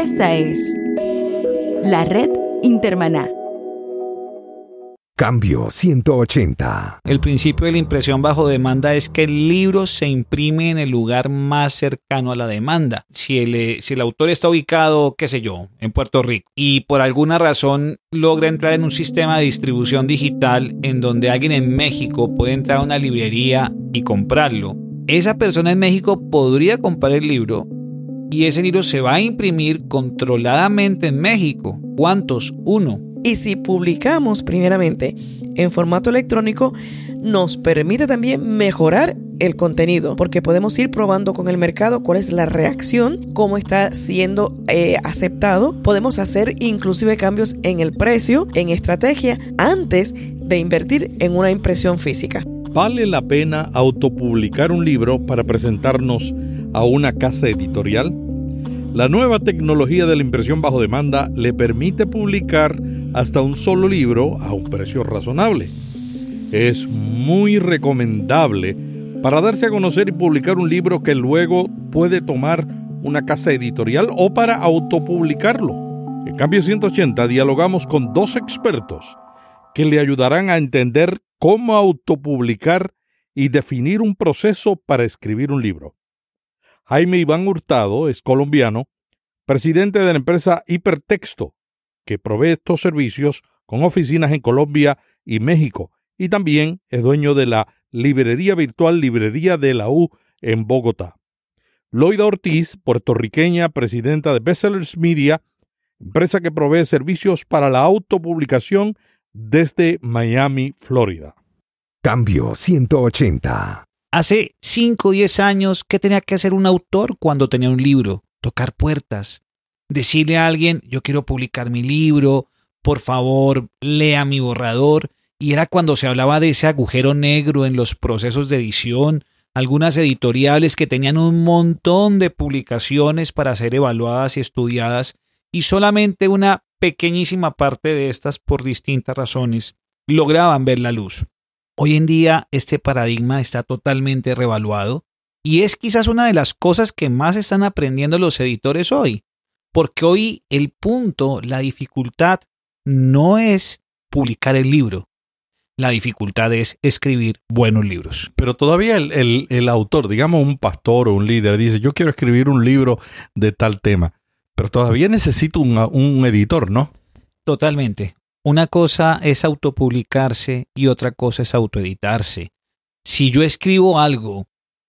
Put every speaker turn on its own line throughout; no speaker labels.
Esta es la red Intermaná.
Cambio 180.
El principio de la impresión bajo demanda es que el libro se imprime en el lugar más cercano a la demanda. Si el, eh, si el autor está ubicado, qué sé yo, en Puerto Rico y por alguna razón logra entrar en un sistema de distribución digital en donde alguien en México puede entrar a una librería y comprarlo, esa persona en México podría comprar el libro y ese libro se va a imprimir controladamente en México. ¿Cuántos? Uno
y si publicamos primeramente en formato electrónico, nos permite también mejorar el contenido, porque podemos ir probando con el mercado cuál es la reacción, cómo está siendo eh, aceptado. Podemos hacer inclusive cambios en el precio, en estrategia, antes de invertir en una impresión física.
¿Vale la pena autopublicar un libro para presentarnos a una casa editorial? La nueva tecnología de la impresión bajo demanda le permite publicar hasta un solo libro a un precio razonable. Es muy recomendable para darse a conocer y publicar un libro que luego puede tomar una casa editorial o para autopublicarlo. En Cambio 180 dialogamos con dos expertos que le ayudarán a entender cómo autopublicar y definir un proceso para escribir un libro. Jaime Iván Hurtado es colombiano, presidente de la empresa Hipertexto, que provee estos servicios con oficinas en Colombia y México, y también es dueño de la librería virtual Librería de la U en Bogotá. Loida Ortiz, puertorriqueña, presidenta de Bestsellers Media, empresa que provee servicios para la autopublicación desde Miami, Florida.
Cambio 180.
Hace 5 o 10 años, ¿qué tenía que hacer un autor cuando tenía un libro? Tocar puertas, decirle a alguien, yo quiero publicar mi libro, por favor, lea mi borrador. Y era cuando se hablaba de ese agujero negro en los procesos de edición, algunas editoriales que tenían un montón de publicaciones para ser evaluadas y estudiadas, y solamente una pequeñísima parte de estas, por distintas razones, lograban ver la luz. Hoy en día este paradigma está totalmente revaluado y es quizás una de las cosas que más están aprendiendo los editores hoy. Porque hoy el punto, la dificultad, no es publicar el libro. La dificultad es escribir buenos libros.
Pero todavía el, autor, digamos un pastor o un líder, dice, yo quiero escribir un libro de tal tema. Pero todavía necesito un, un editor, ¿no?
Totalmente. Una cosa es autopublicarse y otra cosa es autoeditarse. Si yo escribo algo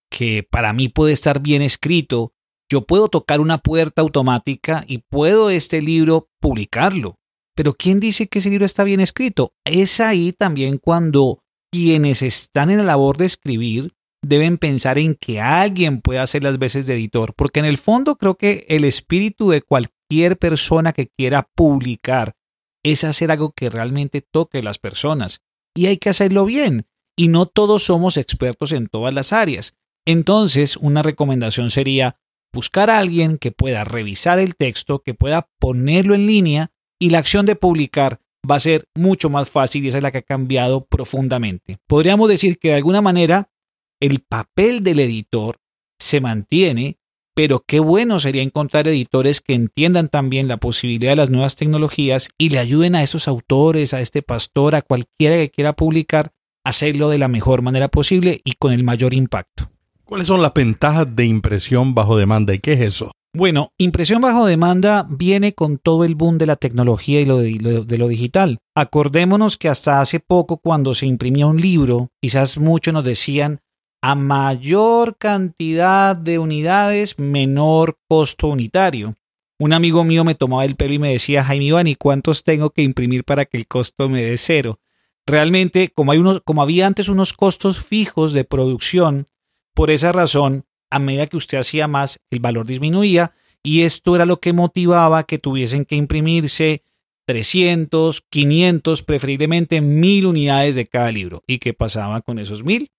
que para mí puede estar bien escrito, yo puedo tocar una puerta automática y puedo este libro publicarlo. Pero ¿quién dice que ese libro está bien escrito? Es ahí también cuando quienes están en la labor de escribir deben pensar en que alguien pueda hacer las veces de editor, porque en el fondo creo que el espíritu de cualquier persona que quiera publicar es hacer algo que realmente toque a las personas. Y hay que hacerlo bien. Y no todos somos expertos en todas las áreas. Entonces, una recomendación sería buscar a alguien que pueda revisar el texto, que pueda ponerlo en línea y la acción de publicar va a ser mucho más fácil y esa es la que ha cambiado profundamente. Podríamos decir que de alguna manera el papel del editor se mantiene, pero qué bueno sería encontrar editores que entiendan también la posibilidad de las nuevas tecnologías y le ayuden a esos autores, a este pastor, a cualquiera que quiera publicar, a hacerlo de la mejor manera posible y con el mayor impacto.
¿Cuáles son las ventajas de impresión bajo demanda y qué es eso?
Bueno, impresión bajo demanda viene con todo el boom de la tecnología y lo de, lo digital. Acordémonos que hasta hace poco cuando se imprimía un libro, quizás muchos nos decían a mayor cantidad de unidades, menor costo unitario. Un amigo mío me tomaba el pelo y me decía, Jaime Iván, ¿y cuántos tengo que imprimir para que el costo me dé cero? Realmente, como, hay unos, como había antes unos costos fijos de producción, por esa razón, a medida que usted hacía más, el valor disminuía y esto era lo que motivaba que tuviesen que imprimirse 300, 500, preferiblemente 1000 unidades de cada libro. ¿Y qué pasaba con esos 1000?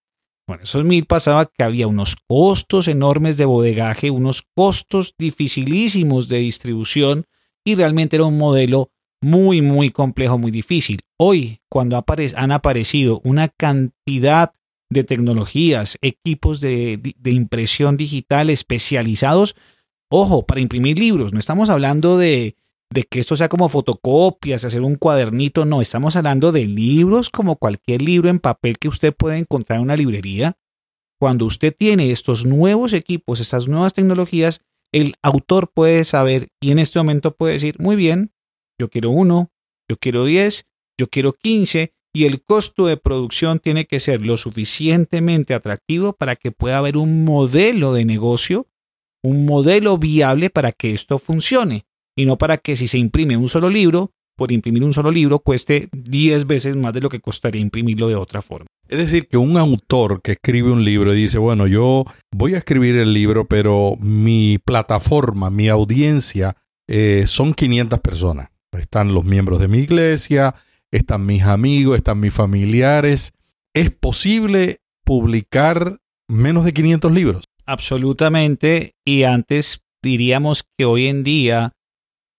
Bueno, esos 1000 pasaba que había unos costos enormes de bodegaje, unos costos dificilísimos de distribución y realmente era un modelo muy, muy complejo, muy difícil. Hoy, cuando han aparecido una cantidad de tecnologías, equipos de, impresión digital especializados, Ojo, para imprimir libros, no estamos hablando de, de que esto sea como fotocopias, hacer un cuadernito, no, estamos hablando de libros como cualquier libro en papel que usted puede encontrar en una librería. Cuando usted tiene estos nuevos equipos, estas nuevas tecnologías, el autor puede saber y en este momento puede decir, muy bien, yo quiero uno, yo quiero diez, yo quiero quince, y el costo de producción tiene que ser lo suficientemente atractivo para que pueda haber un modelo de negocio, un modelo viable para que esto funcione y no para que si se imprime un solo libro, por imprimir un solo libro cueste 10 veces más de lo que costaría imprimirlo de otra forma.
Es decir, que un autor que escribe un libro y dice, bueno, yo voy a escribir el libro, pero mi plataforma, mi audiencia eh, son 500 personas. Están los miembros de mi iglesia, están mis amigos, están mis familiares. ¿Es posible publicar menos de 500 libros?
Absolutamente. Y antes diríamos que hoy en día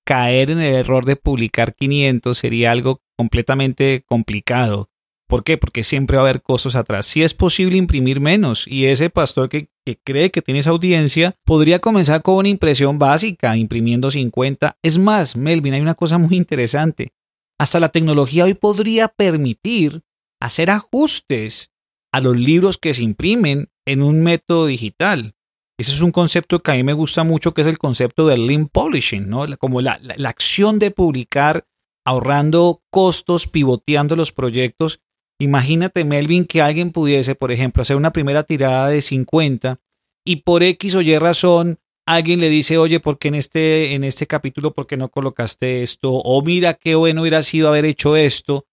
caer en el error de publicar 500 sería algo completamente complicado. ¿Por qué? Porque siempre va a haber costos atrás. Si es posible imprimir menos y ese pastor que, que, cree que tiene esa audiencia podría comenzar con una impresión básica, imprimiendo 50. Es más, Melvin, hay una cosa muy interesante. Hasta la tecnología hoy podría permitir hacer ajustes a los libros que se imprimen en un método digital. Ese es un concepto que a mí me gusta mucho, que es el concepto del lean polishing, ¿no? Como la, la acción de publicar ahorrando costos, pivoteando los proyectos. Imagínate, Melvin, que alguien pudiese, por ejemplo, hacer una primera tirada de 50 y por X o Y razón alguien le dice, oye, ¿por qué en este, en este capítulo, por qué no colocaste esto? O mira qué bueno hubiera sido haber hecho esto.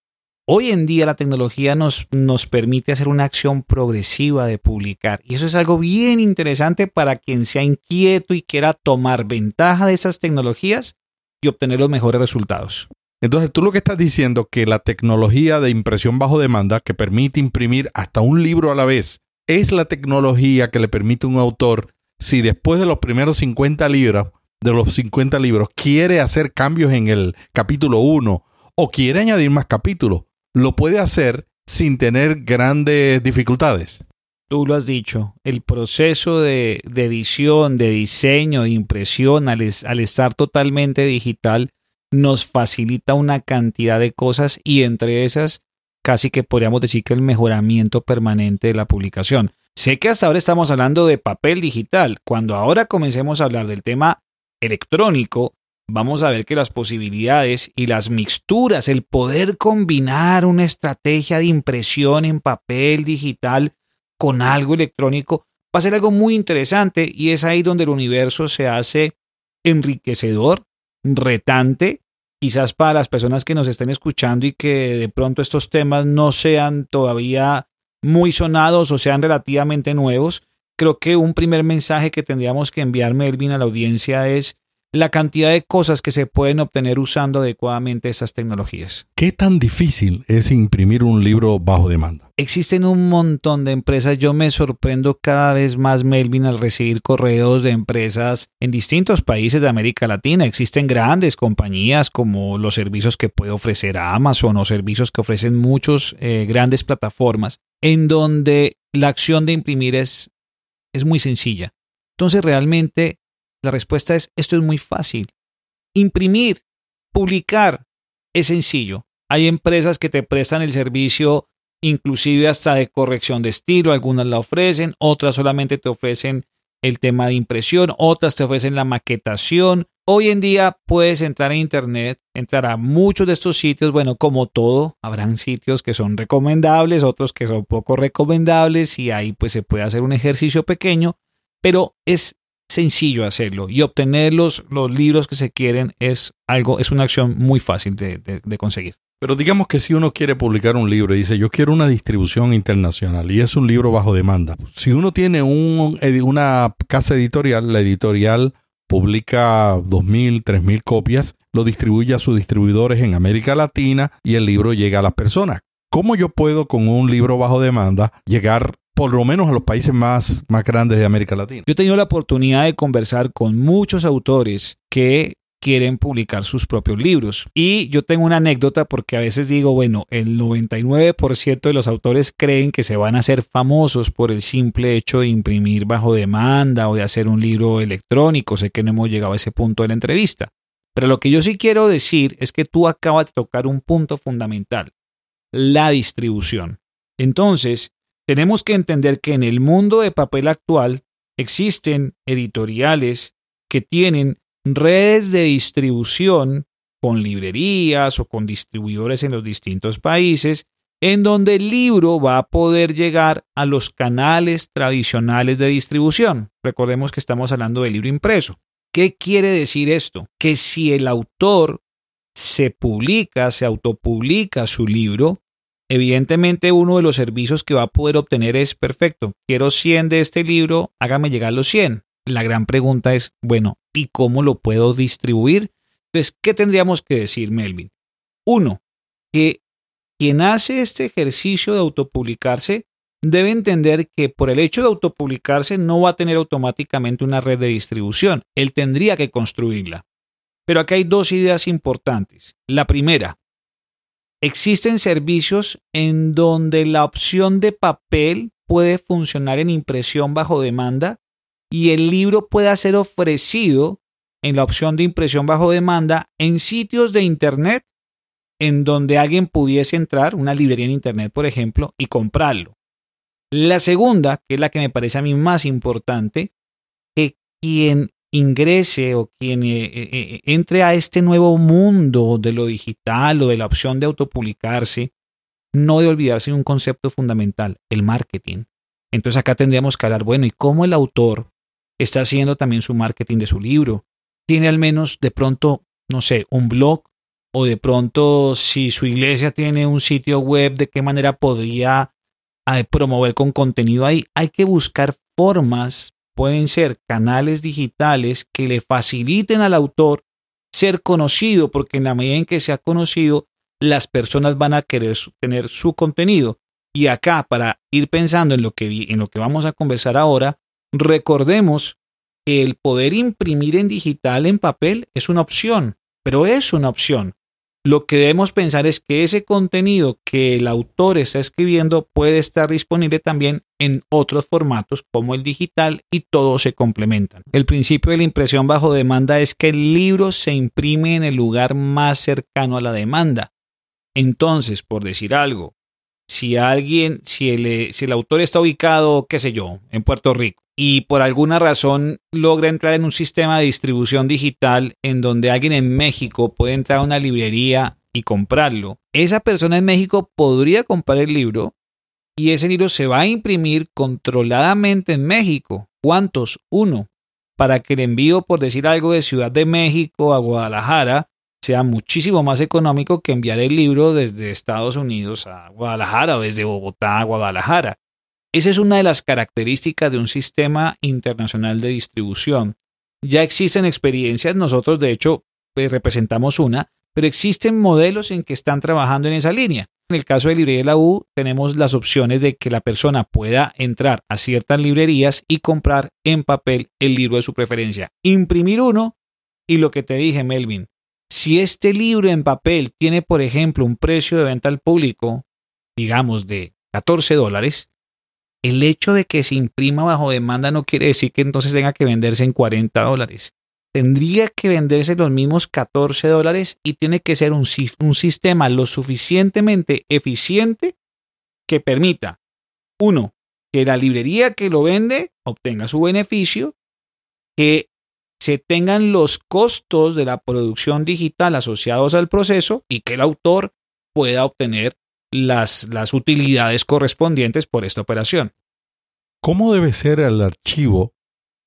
Hoy en día la tecnología nos, nos permite hacer una acción progresiva de publicar. Y eso es algo bien interesante para quien sea inquieto y quiera tomar ventaja de esas tecnologías y obtener los mejores resultados.
Entonces tú lo que estás diciendo que la tecnología de impresión bajo demanda que permite imprimir hasta un libro a la vez es la tecnología que le permite a un autor si después de los primeros 50 libros, de los 50 libros, quiere hacer cambios en el capítulo 1 o quiere añadir más capítulos, lo puede hacer sin tener grandes dificultades.
Tú lo has dicho, el proceso de, edición, de diseño, de impresión, al, al estar totalmente digital, nos facilita una cantidad de cosas y entre esas casi que podríamos decir que el mejoramiento permanente de la publicación. Sé que hasta ahora estamos hablando de papel digital. Cuando ahora comencemos a hablar del tema electrónico, vamos a ver que las posibilidades y las mixturas, el poder combinar una estrategia de impresión en papel digital con algo electrónico, va a ser algo muy interesante y es ahí donde el universo se hace enriquecedor, retante, quizás para las personas que nos estén escuchando y que de pronto estos temas no sean todavía muy sonados o sean relativamente nuevos, creo que un primer mensaje que tendríamos que enviar Melvin a la audiencia es la cantidad de cosas que se pueden obtener usando adecuadamente esas tecnologías.
¿Qué tan difícil es imprimir un libro bajo demanda?
Existen un montón de empresas. Yo me sorprendo cada vez más, Melvin, al recibir correos de empresas en distintos países de América Latina. Existen grandes compañías como los servicios que puede ofrecer Amazon o servicios que ofrecen muchos eh, grandes plataformas en donde la acción de imprimir es, es muy sencilla. Entonces realmente la respuesta es, esto es muy fácil. Imprimir, publicar, es sencillo. Hay empresas que te prestan el servicio inclusive hasta de corrección de estilo, algunas la ofrecen, otras solamente te ofrecen el tema de impresión, otras te ofrecen la maquetación. Hoy en día puedes entrar a internet, entrar a muchos de estos sitios, bueno, como todo, habrán sitios que son recomendables, otros que son poco recomendables y ahí pues se puede hacer un ejercicio pequeño, pero es sencillo hacerlo y obtener los, los libros que se quieren es algo, es una acción muy fácil de, de conseguir.
Pero digamos que si uno quiere publicar un libro y dice, yo quiero una distribución internacional y es un libro bajo demanda, si uno tiene un, una casa editorial, la editorial publica 2.000, 3.000 copias, lo distribuye a sus distribuidores en América Latina y el libro llega a las personas. ¿Cómo yo puedo con un libro bajo demanda llegar por lo menos a los países más, más grandes de América Latina?
Yo he tenido la oportunidad de conversar con muchos autores que quieren publicar sus propios libros. Y yo tengo una anécdota porque a veces digo, bueno, el 99% de los autores creen que se van a hacer famosos por el simple hecho de imprimir bajo demanda o de hacer un libro electrónico. Sé que no hemos llegado a ese punto de la entrevista. Pero lo que yo sí quiero decir es que tú acabas de tocar un punto fundamental, la distribución. Entonces, tenemos que entender que en el mundo de papel actual existen editoriales que tienen redes de distribución con librerías o con distribuidores en los distintos países, en donde el libro va a poder llegar a los canales tradicionales de distribución. Recordemos que estamos hablando del libro impreso. ¿Qué quiere decir esto? Que si el autor se publica, se autopublica su libro, evidentemente uno de los servicios que va a poder obtener es perfecto. Quiero 100 de este libro, hágame llegar los 100. La gran pregunta es, bueno, ¿y cómo lo puedo distribuir? Entonces, ¿qué tendríamos que decir, Melvin? Uno, que quien hace este ejercicio de autopublicarse debe entender que por el hecho de autopublicarse no va a tener automáticamente una red de distribución. Él tendría que construirla. Pero aquí hay dos ideas importantes. La primera, existen servicios en donde la opción de papel puede funcionar en impresión bajo demanda y el libro pueda ser ofrecido en la opción de impresión bajo demanda en sitios de Internet en donde alguien pudiese entrar, una librería en Internet, por ejemplo, y comprarlo. La segunda, que es la que me parece a mí más importante, que quien ingrese o quien eh, eh, eh, entre a este nuevo mundo de lo digital o de la opción de autopublicarse, no debe olvidarse de un concepto fundamental, el marketing. Entonces acá tendríamos que hablar, bueno, ¿y cómo el autor está haciendo también su marketing de su libro? ¿Tiene al menos de pronto, no sé, un blog? O de pronto, si su iglesia tiene un sitio web, ¿de qué manera podría promover con contenido ahí. Hay que buscar formas, pueden ser canales digitales que le faciliten al autor ser conocido, porque en la medida en que sea conocido, las personas van a querer tener su contenido. Y acá, para ir pensando en lo que, en lo que vamos a conversar ahora, recordemos que el poder imprimir en digital, en papel, es una opción, pero es una opción lo que debemos pensar es que ese contenido que el autor está escribiendo puede estar disponible también en otros formatos como el digital y todos se complementan. El principio de la impresión bajo demanda es que el libro se imprime en el lugar más cercano a la demanda. Entonces, por decir algo, si alguien, si el, si el autor está ubicado, qué sé yo, en Puerto Rico, y por alguna razón logra entrar en un sistema de distribución digital en donde alguien en México puede entrar a una librería y comprarlo, esa persona en México podría comprar el libro y ese libro se va a imprimir controladamente en México. ¿Cuántos? Uno. Para que el envío, por decir algo, de Ciudad de México a Guadalajara sea muchísimo más económico que enviar el libro desde Estados Unidos a Guadalajara o desde Bogotá a Guadalajara. Esa es una de las características de un sistema internacional de distribución. Ya existen experiencias, nosotros de hecho pues, representamos una, pero existen modelos en que están trabajando en esa línea. En el caso de Librería de la U, tenemos las opciones de que la persona pueda entrar a ciertas librerías y comprar en papel el libro de su preferencia, imprimir uno y lo que te dije, Melvin, si este libro en papel tiene, por ejemplo, un precio de venta al público, digamos, de 14 dólares, el hecho de que se imprima bajo demanda no quiere decir que entonces tenga que venderse en 40 dólares. Tendría que venderse los mismos 14 dólares y tiene que ser un, sistema lo suficientemente eficiente que permita, uno, que la librería que lo vende obtenga su beneficio, que se tengan los costos de la producción digital asociados al proceso y que el autor pueda obtener las, utilidades correspondientes por esta operación.
¿Cómo debe ser el archivo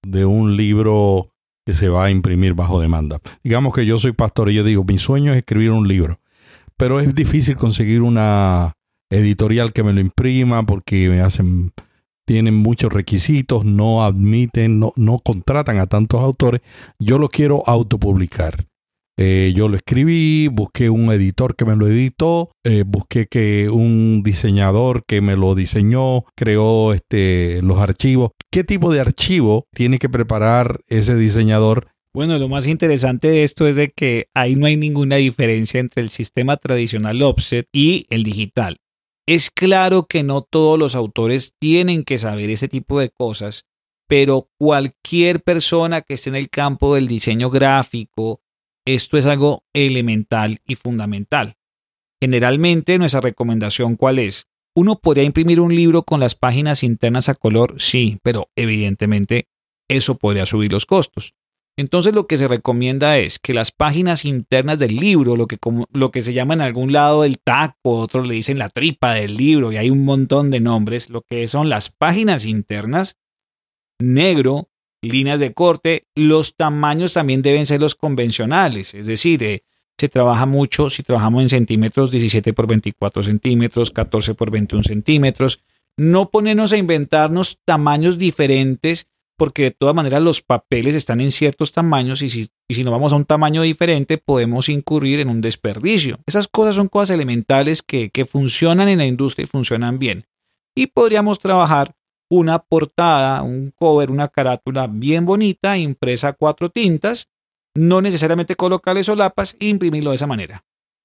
de un libro que se va a imprimir bajo demanda? Digamos que yo soy pastor y yo digo, mi sueño es escribir un libro, pero es difícil conseguir una editorial que me lo imprima porque me hacen tienen muchos requisitos, no admiten, no, no contratan a tantos autores. Yo lo quiero autopublicar. Eh, yo lo escribí, busqué un editor que me lo editó, eh, busqué que un diseñador que me lo diseñó, creó este, los archivos. ¿Qué tipo de archivo tiene que preparar ese diseñador
Bueno, lo más interesante de esto es de que ahí no hay ninguna diferencia entre el sistema tradicional offset y el digital. Es claro que no todos los autores tienen que saber ese tipo de cosas, pero cualquier persona que esté en el campo del diseño gráfico, esto es algo elemental y fundamental. Generalmente nuestra recomendación cuál es? Uno podría imprimir un libro con las páginas internas a color, sí, pero evidentemente eso podría subir los costos. Entonces lo que se recomienda es que las páginas internas del libro, lo que, lo que se llama en algún lado el taco, otros le dicen la tripa del libro y hay un montón de nombres, lo que son las páginas internas, negro, líneas de corte, los tamaños también deben ser los convencionales, es decir, eh, se trabaja mucho si trabajamos en centímetros 17 por 24 centímetros, 14 por 21 centímetros, no ponernos a inventarnos tamaños diferentes porque de todas maneras los papeles están en ciertos tamaños y si, y si nos vamos a un tamaño diferente podemos incurrir en un desperdicio. Esas cosas son cosas elementales que, que funcionan en la industria y funcionan bien. Y podríamos trabajar una portada, un cover, una carátula bien bonita, impresa a cuatro tintas, no necesariamente colocarle solapas e imprimirlo de esa manera.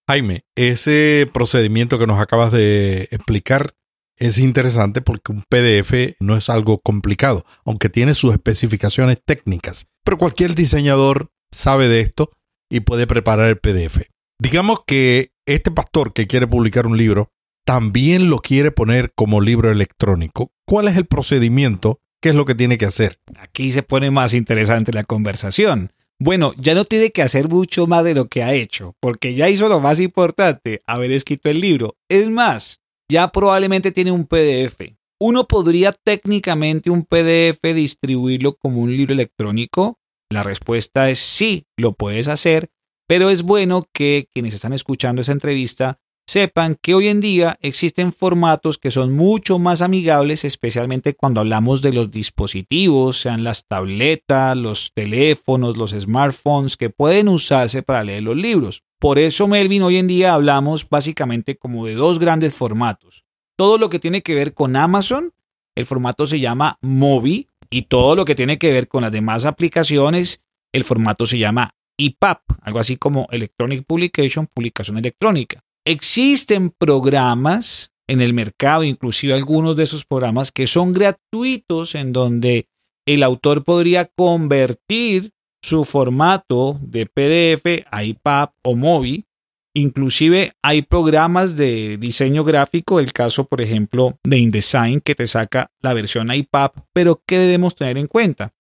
Jaime, ese procedimiento que nos acabas de explicar es interesante porque un PDF no es algo complicado, aunque tiene sus especificaciones técnicas. Pero cualquier diseñador sabe de esto y puede preparar el PDF. Digamos que este pastor que quiere publicar un libro también lo quiere poner como libro electrónico. ¿Cuál es el procedimiento? ¿Qué es lo que tiene que hacer?
Aquí se pone más interesante la conversación. Bueno, ya no tiene que hacer mucho más de lo que ha hecho, porque ya hizo lo más importante, haber escrito el libro. Es más, ya probablemente tiene un PDF. ¿Uno podría técnicamente un PDF distribuirlo como un libro electrónico? La respuesta es sí, lo puedes hacer, pero es bueno que quienes están escuchando esa entrevista sepan que hoy en día existen formatos que son mucho más amigables, especialmente cuando hablamos de los dispositivos, sean las tabletas, los teléfonos, los smartphones, que pueden usarse para leer los libros. Por eso, Melvin, hoy en día hablamos básicamente como de dos grandes formatos. Todo lo que tiene que ver con Amazon, el formato se llama Mobi, y todo lo que tiene que ver con las demás aplicaciones, el formato se llama EPUB, algo así como Electronic Publication, publicación electrónica. Existen programas en el mercado, inclusive algunos de esos programas que son gratuitos en donde el autor podría convertir su formato de PDF a iPad o MOBI. Inclusive hay programas de diseño gráfico, el caso por ejemplo de InDesign que te saca la versión iPad, pero ¿qué debemos tener en cuenta?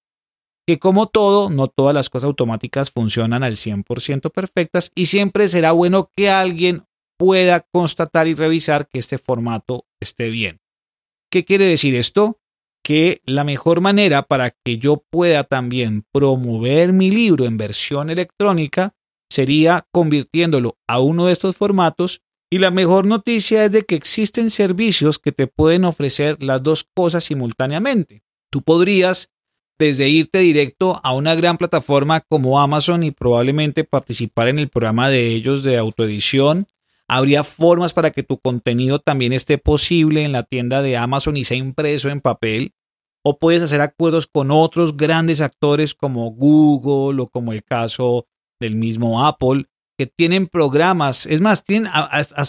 Que como todo, no todas las cosas automáticas funcionan al 100% perfectas y siempre será bueno que alguien pueda constatar y revisar que este formato esté bien. ¿Qué quiere decir esto? que la mejor manera para que yo pueda también promover mi libro en versión electrónica sería convirtiéndolo a uno de estos formatos y la mejor noticia es de que existen servicios que te pueden ofrecer las dos cosas simultáneamente. Tú podrías desde irte directo a una gran plataforma como Amazon y probablemente participar en el programa de ellos de autoedición. Habría formas para que tu contenido también esté posible en la tienda de Amazon y sea impreso en papel o puedes hacer acuerdos con otros grandes actores como Google o como el caso del mismo Apple, que tienen programas. Es más, tienen,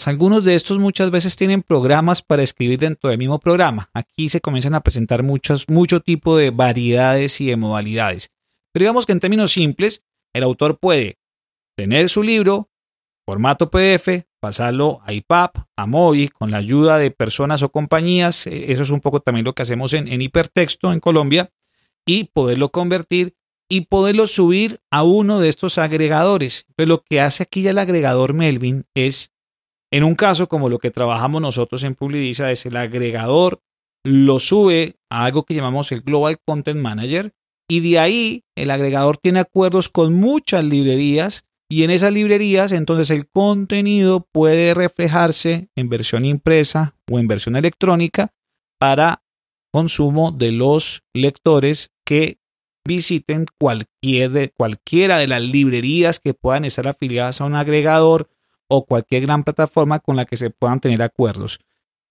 algunos de estos muchas veces tienen programas para escribir dentro del mismo programa. Aquí se comienzan a presentar muchos, mucho tipo de variedades y de modalidades. Pero digamos que en términos simples, el autor puede tener su libro, formato PDF, pasarlo a IPAP, a móvil, con la ayuda de personas o compañías. E, eso es un poco también lo que hacemos en, hipertexto en Colombia y poderlo convertir y poderlo subir a uno de estos agregadores. Pues lo que hace aquí ya el agregador Melvin es, en un caso como lo que trabajamos nosotros en Publidisa, es el agregador lo sube a algo que llamamos el Global Content Manager y de ahí el agregador tiene acuerdos con muchas librerías y en esas librerías, entonces el contenido puede reflejarse en versión impresa o en versión electrónica para consumo de los lectores que visiten cualquier cualquiera de las librerías que puedan estar afiliadas a un agregador o cualquier gran plataforma con la que se puedan tener acuerdos.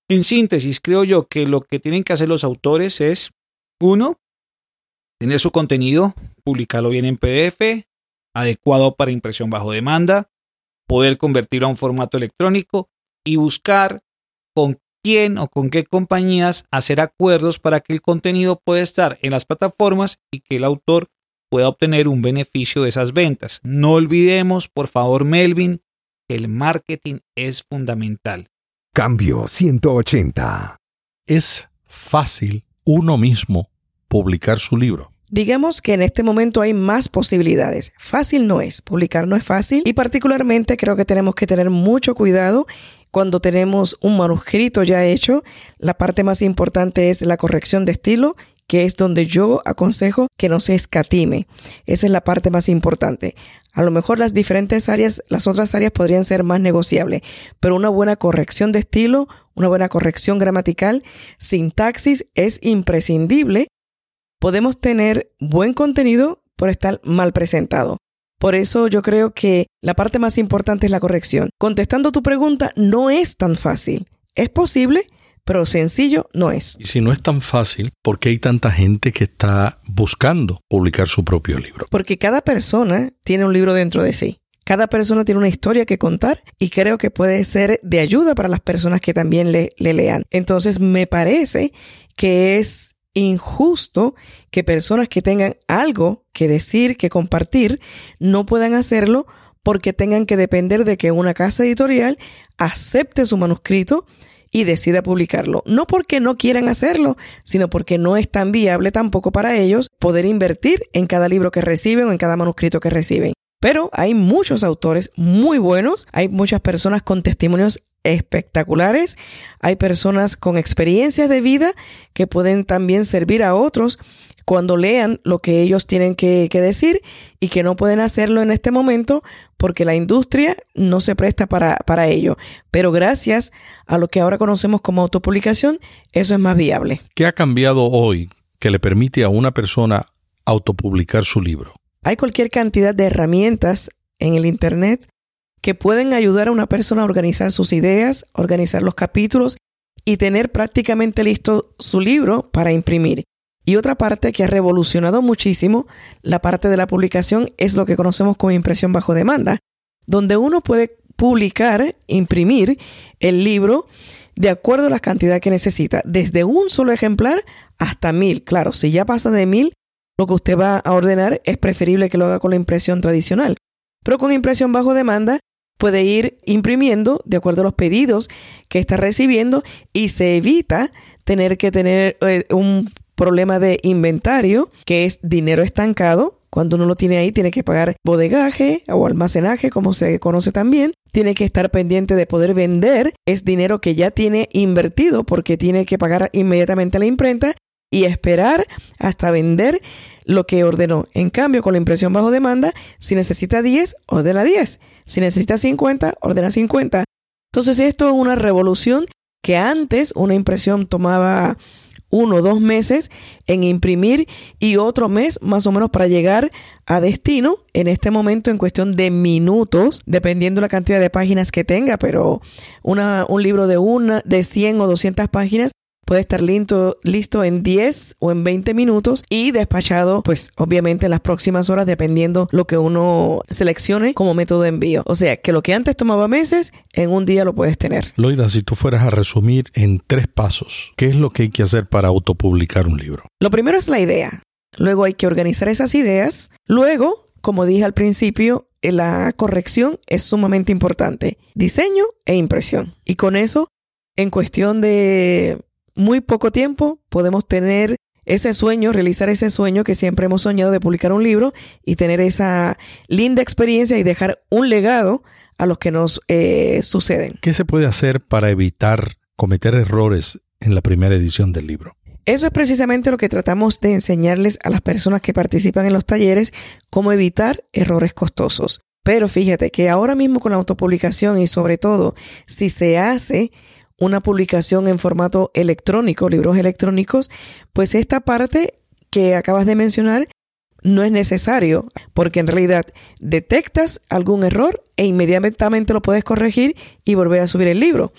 En síntesis, creo yo que lo que tienen que hacer los autores es, uno, tener su contenido, publicarlo bien en PDF, adecuado para impresión bajo demanda, poder convertirlo a un formato electrónico y buscar con quién o con qué compañías hacer acuerdos para que el contenido pueda estar en las plataformas y que el autor pueda obtener un beneficio de esas ventas. No olvidemos, por favor, Melvin, que el marketing es fundamental.
Cambio 180.
Es fácil uno mismo publicar su libro.
Digamos que en este momento hay más posibilidades. Fácil no es, publicar no es fácil y particularmente creo que tenemos que tener mucho cuidado cuando tenemos un manuscrito ya hecho. La parte más importante es la corrección de estilo que es donde yo aconsejo que no se escatime. Esa es la parte más importante. A lo mejor las diferentes áreas, las otras áreas podrían ser más negociables, pero una buena corrección de estilo, una buena corrección gramatical, sintaxis es imprescindible. Podemos tener buen contenido por estar mal presentado. Por eso yo creo que la parte más importante es la corrección. Contestando tu pregunta, no es tan fácil. Es posible, pero sencillo no es.
Y si no es tan fácil, ¿por qué hay tanta gente que está buscando publicar su propio libro?
Porque cada persona tiene un libro dentro de sí. Cada persona tiene una historia que contar y creo que puede ser de ayuda para las personas que también le, le lean. Entonces me parece que es injusto que personas que tengan algo que decir, que compartir, no puedan hacerlo porque tengan que depender de que una casa editorial acepte su manuscrito y decida publicarlo. No porque no quieran hacerlo, sino porque no es tan viable tampoco para ellos poder invertir en cada libro que reciben o en cada manuscrito que reciben. Pero hay muchos autores muy buenos, hay muchas personas con testimonios espectaculares, hay personas con experiencias de vida que pueden también servir a otros cuando lean lo que ellos tienen que, decir y que no pueden hacerlo en este momento porque la industria no se presta para, para ello. Pero gracias a lo que ahora conocemos como autopublicación, eso es más viable.
¿Qué ha cambiado hoy que le permite a una persona autopublicar su libro?
Hay cualquier cantidad de herramientas en el Internet que pueden ayudar a una persona a organizar sus ideas, organizar los capítulos y tener prácticamente listo su libro para imprimir. Y otra parte que ha revolucionado muchísimo la parte de la publicación es lo que conocemos como impresión bajo demanda, donde uno puede publicar, imprimir el libro de acuerdo a la cantidad que necesita, desde un solo ejemplar hasta mil. Claro, si ya pasa de mil, lo que usted va a ordenar es preferible que lo haga con la impresión tradicional. Pero con impresión bajo demanda puede ir imprimiendo de acuerdo a los pedidos que está recibiendo y se evita tener que tener eh, un problema de inventario, que es dinero estancado. Cuando uno lo tiene ahí, tiene que pagar bodegaje o almacenaje, como se conoce también. Tiene que estar pendiente de poder vender. Es dinero que ya tiene invertido porque tiene que pagar inmediatamente a la imprenta y esperar hasta vender lo que ordenó. En cambio, con la impresión bajo demanda, si necesita 10, ordena 10. Si necesita 50, ordena 50. Entonces, esto es una revolución que antes una impresión tomaba uno o dos meses en imprimir y otro mes más o menos para llegar a destino en este momento en cuestión de minutos, dependiendo la cantidad de páginas que tenga, pero una, un libro de una, de 100 o 200 páginas puede estar listo, listo en 10 o en 20 minutos y despachado, pues obviamente en las próximas horas, dependiendo lo que uno seleccione como método de envío. O sea, que lo que antes tomaba meses, en un día lo puedes tener.
Loida, si tú fueras a resumir en tres pasos, ¿qué es lo que hay que hacer para autopublicar un libro?
Lo primero es la idea. Luego hay que organizar esas ideas. Luego, como dije al principio, la corrección es sumamente importante. Diseño e impresión. Y con eso, en cuestión de muy poco tiempo podemos tener ese sueño, realizar ese sueño que siempre hemos soñado de publicar un libro y tener esa linda experiencia y dejar un legado a los que nos eh, suceden.
¿Qué se puede hacer para evitar cometer errores en la primera edición del libro?
Eso es precisamente lo que tratamos de enseñarles a las personas que participan en los talleres, cómo evitar errores costosos. Pero fíjate que ahora mismo con la autopublicación y sobre todo si se hace una publicación en formato electrónico, libros electrónicos, pues esta parte que acabas de mencionar no es necesario porque en realidad detectas algún error e inmediatamente lo puedes corregir y volver a subir el libro.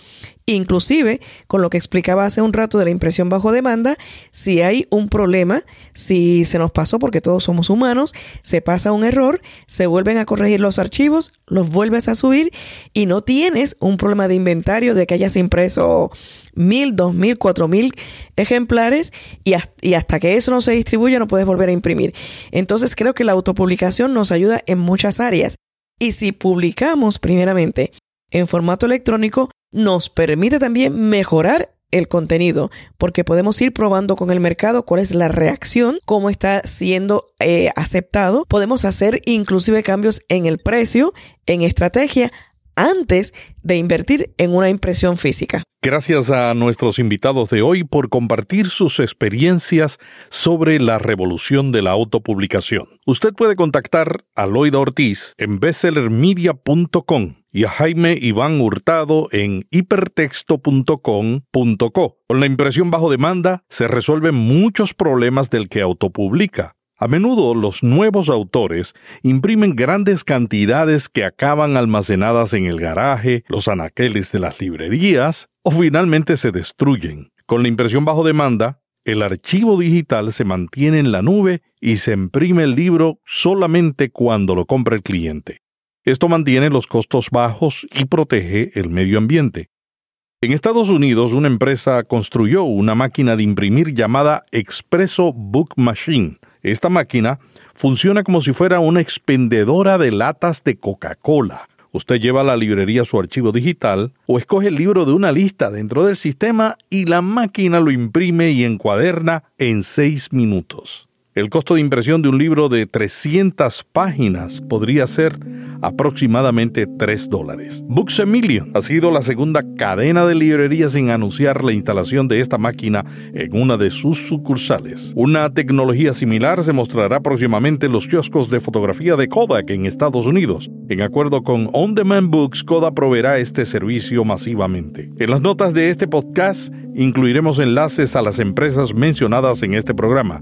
Inclusive, con lo que explicaba hace un rato de la impresión bajo demanda, si hay un problema, si se nos pasó porque todos somos humanos, se pasa un error, se vuelven a corregir los archivos, los vuelves a subir y no tienes un problema de inventario de que hayas impreso mil, dos mil, cuatro mil ejemplares y, y hasta que eso no se distribuya no puedes volver a imprimir. Entonces creo que la autopublicación nos ayuda en muchas áreas. Y si publicamos primeramente en formato electrónico, nos permite también mejorar el contenido, porque podemos ir probando con el mercado cuál es la reacción, cómo está siendo eh, aceptado. Podemos hacer inclusive cambios en el precio, en estrategia, antes de invertir en una impresión física.
Gracias a nuestros invitados de hoy por compartir sus experiencias sobre la revolución de la autopublicación. Usted puede contactar a Loida Ortiz en bestsellermedia.com y a Jaime Iván Hurtado en hipertexto.com.co. Con la impresión bajo demanda se resuelven muchos problemas del que autopublica a menudo los nuevos autores imprimen grandes cantidades que acaban almacenadas en el garaje, los anaqueles de las librerías o finalmente se destruyen. Con la impresión bajo demanda, el archivo digital se mantiene en la nube y se imprime el libro solamente cuando lo compra el cliente. Esto mantiene los costos bajos y protege el medio ambiente. En Estados Unidos, una empresa construyó una máquina de imprimir llamada Expresso Book Machine esta máquina funciona como si fuera una expendedora de latas de Coca-Cola. Usted lleva a la librería su archivo digital o escoge el libro de una lista dentro del sistema y la máquina lo imprime y encuaderna en seis minutos. El costo de impresión de un libro de 300 páginas podría ser aproximadamente 3 dólares. Books a Million ha sido la segunda cadena de librerías en anunciar la instalación de esta máquina en una de sus sucursales. Una tecnología similar se mostrará próximamente en los kioscos de fotografía de Kodak en Estados Unidos. En acuerdo con On Demand Books, Kodak proveerá este servicio masivamente. En las notas de este podcast incluiremos enlaces a las empresas mencionadas en este programa.